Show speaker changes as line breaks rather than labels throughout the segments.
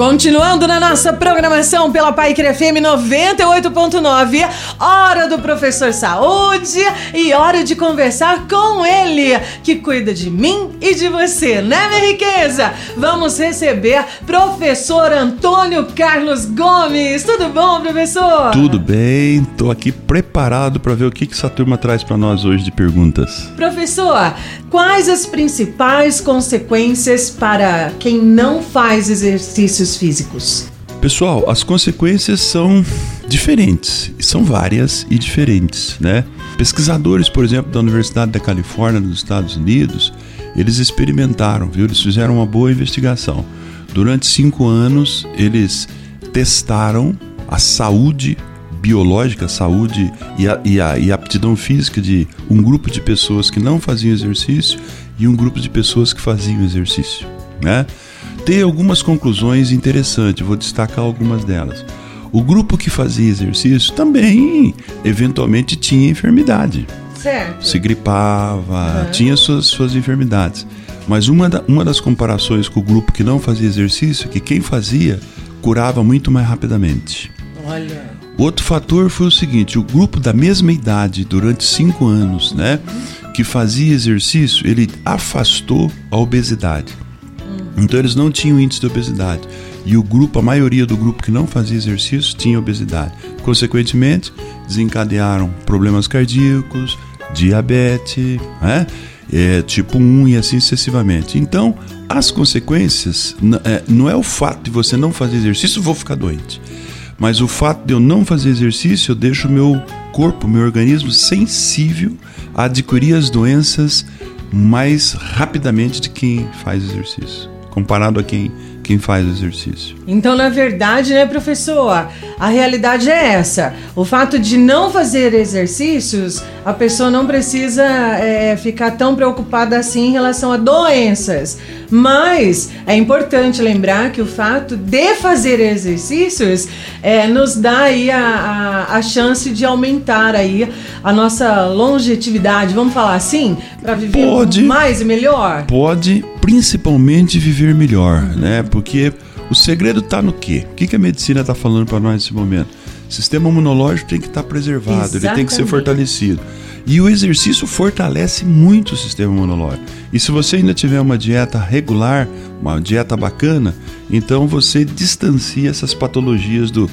Continuando na nossa programação pela Pai FM 98.9, hora do professor Saúde e hora de conversar com ele, que cuida de mim e de você, né, minha riqueza? Vamos receber professor Antônio Carlos Gomes. Tudo bom, professor?
Tudo bem, tô aqui preparado para ver o que, que essa turma traz para nós hoje de perguntas.
Professor, quais as principais consequências para quem não faz exercícios físicos?
Pessoal, as consequências são diferentes, são várias e diferentes, né? Pesquisadores, por exemplo, da Universidade da Califórnia, nos Estados Unidos, eles experimentaram, viu? Eles fizeram uma boa investigação. Durante cinco anos, eles testaram a saúde biológica, a saúde e a, e, a, e a aptidão física de um grupo de pessoas que não faziam exercício e um grupo de pessoas que faziam exercício, né? Tem algumas conclusões interessantes, vou destacar algumas delas. O grupo que fazia exercício também, eventualmente, tinha enfermidade.
Certo.
Se gripava, uhum. tinha suas, suas enfermidades. Mas uma, da, uma das comparações com o grupo que não fazia exercício é que quem fazia curava muito mais rapidamente.
Olha.
Outro fator foi o seguinte: o grupo da mesma idade, durante cinco anos, né, que fazia exercício, ele afastou a obesidade. Então eles não tinham índice de obesidade. E o grupo, a maioria do grupo que não fazia exercício tinha obesidade. Consequentemente, desencadearam problemas cardíacos, diabetes, né? é, tipo 1 e assim sucessivamente. Então, as consequências é, não é o fato de você não fazer exercício, vou ficar doente. Mas o fato de eu não fazer exercício, eu deixo o meu corpo, meu organismo sensível a adquirir as doenças mais rapidamente de quem faz exercício comparado a quem, quem faz exercício.
Então, na verdade, né, professor, a realidade é essa. O fato de não fazer exercícios, a pessoa não precisa é, ficar tão preocupada assim em relação a doenças. Mas é importante lembrar que o fato de fazer exercícios é, nos dá aí a, a, a chance de aumentar aí a nossa longevidade, vamos falar assim, para viver pode, mais e melhor.
Pode, principalmente viver melhor, né? Porque o segredo está no quê? O que, que a medicina está falando para nós nesse momento? O sistema imunológico tem que estar tá preservado, Exatamente. ele tem que ser fortalecido. E o exercício fortalece muito o sistema imunológico. E se você ainda tiver uma dieta regular, uma dieta bacana, então você distancia essas patologias do,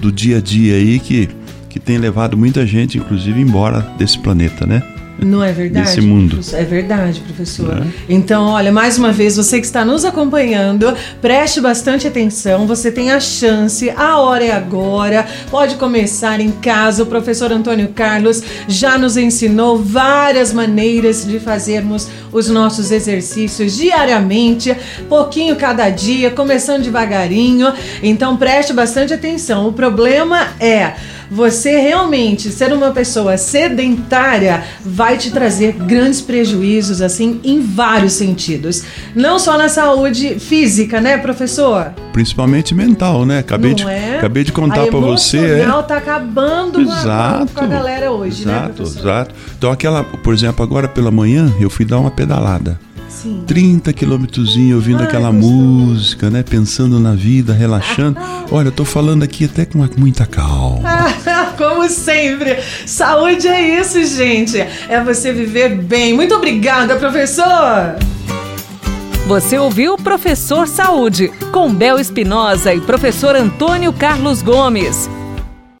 do dia a dia aí que, que tem levado muita gente, inclusive, embora desse planeta, né?
Não é verdade?
Desse mundo.
É verdade, professor. É. Então, olha, mais uma vez, você que está nos acompanhando, preste bastante atenção. Você tem a chance, a hora é agora. Pode começar em casa. O professor Antônio Carlos já nos ensinou várias maneiras de fazermos os nossos exercícios diariamente, pouquinho cada dia, começando devagarinho. Então, preste bastante atenção. O problema é você realmente ser uma pessoa sedentária vai te trazer grandes prejuízos, assim, em vários sentidos. Não só na saúde física, né, professor?
Principalmente mental, né? Acabei, de, é? acabei de contar para você.
É. tá acabando exato, com a galera hoje,
exato, né? Exato, exato. Então, aquela, por exemplo, agora pela manhã eu fui dar uma pedalada. Sim. 30 quilômetrozinho ouvindo Ai, aquela música, né? Pensando na vida, relaxando. Olha, eu tô falando aqui até com muita calma.
Como sempre. Saúde é isso, gente. É você viver bem. Muito obrigada, professor.
Você ouviu Professor Saúde, com Bel Espinosa e professor Antônio Carlos Gomes.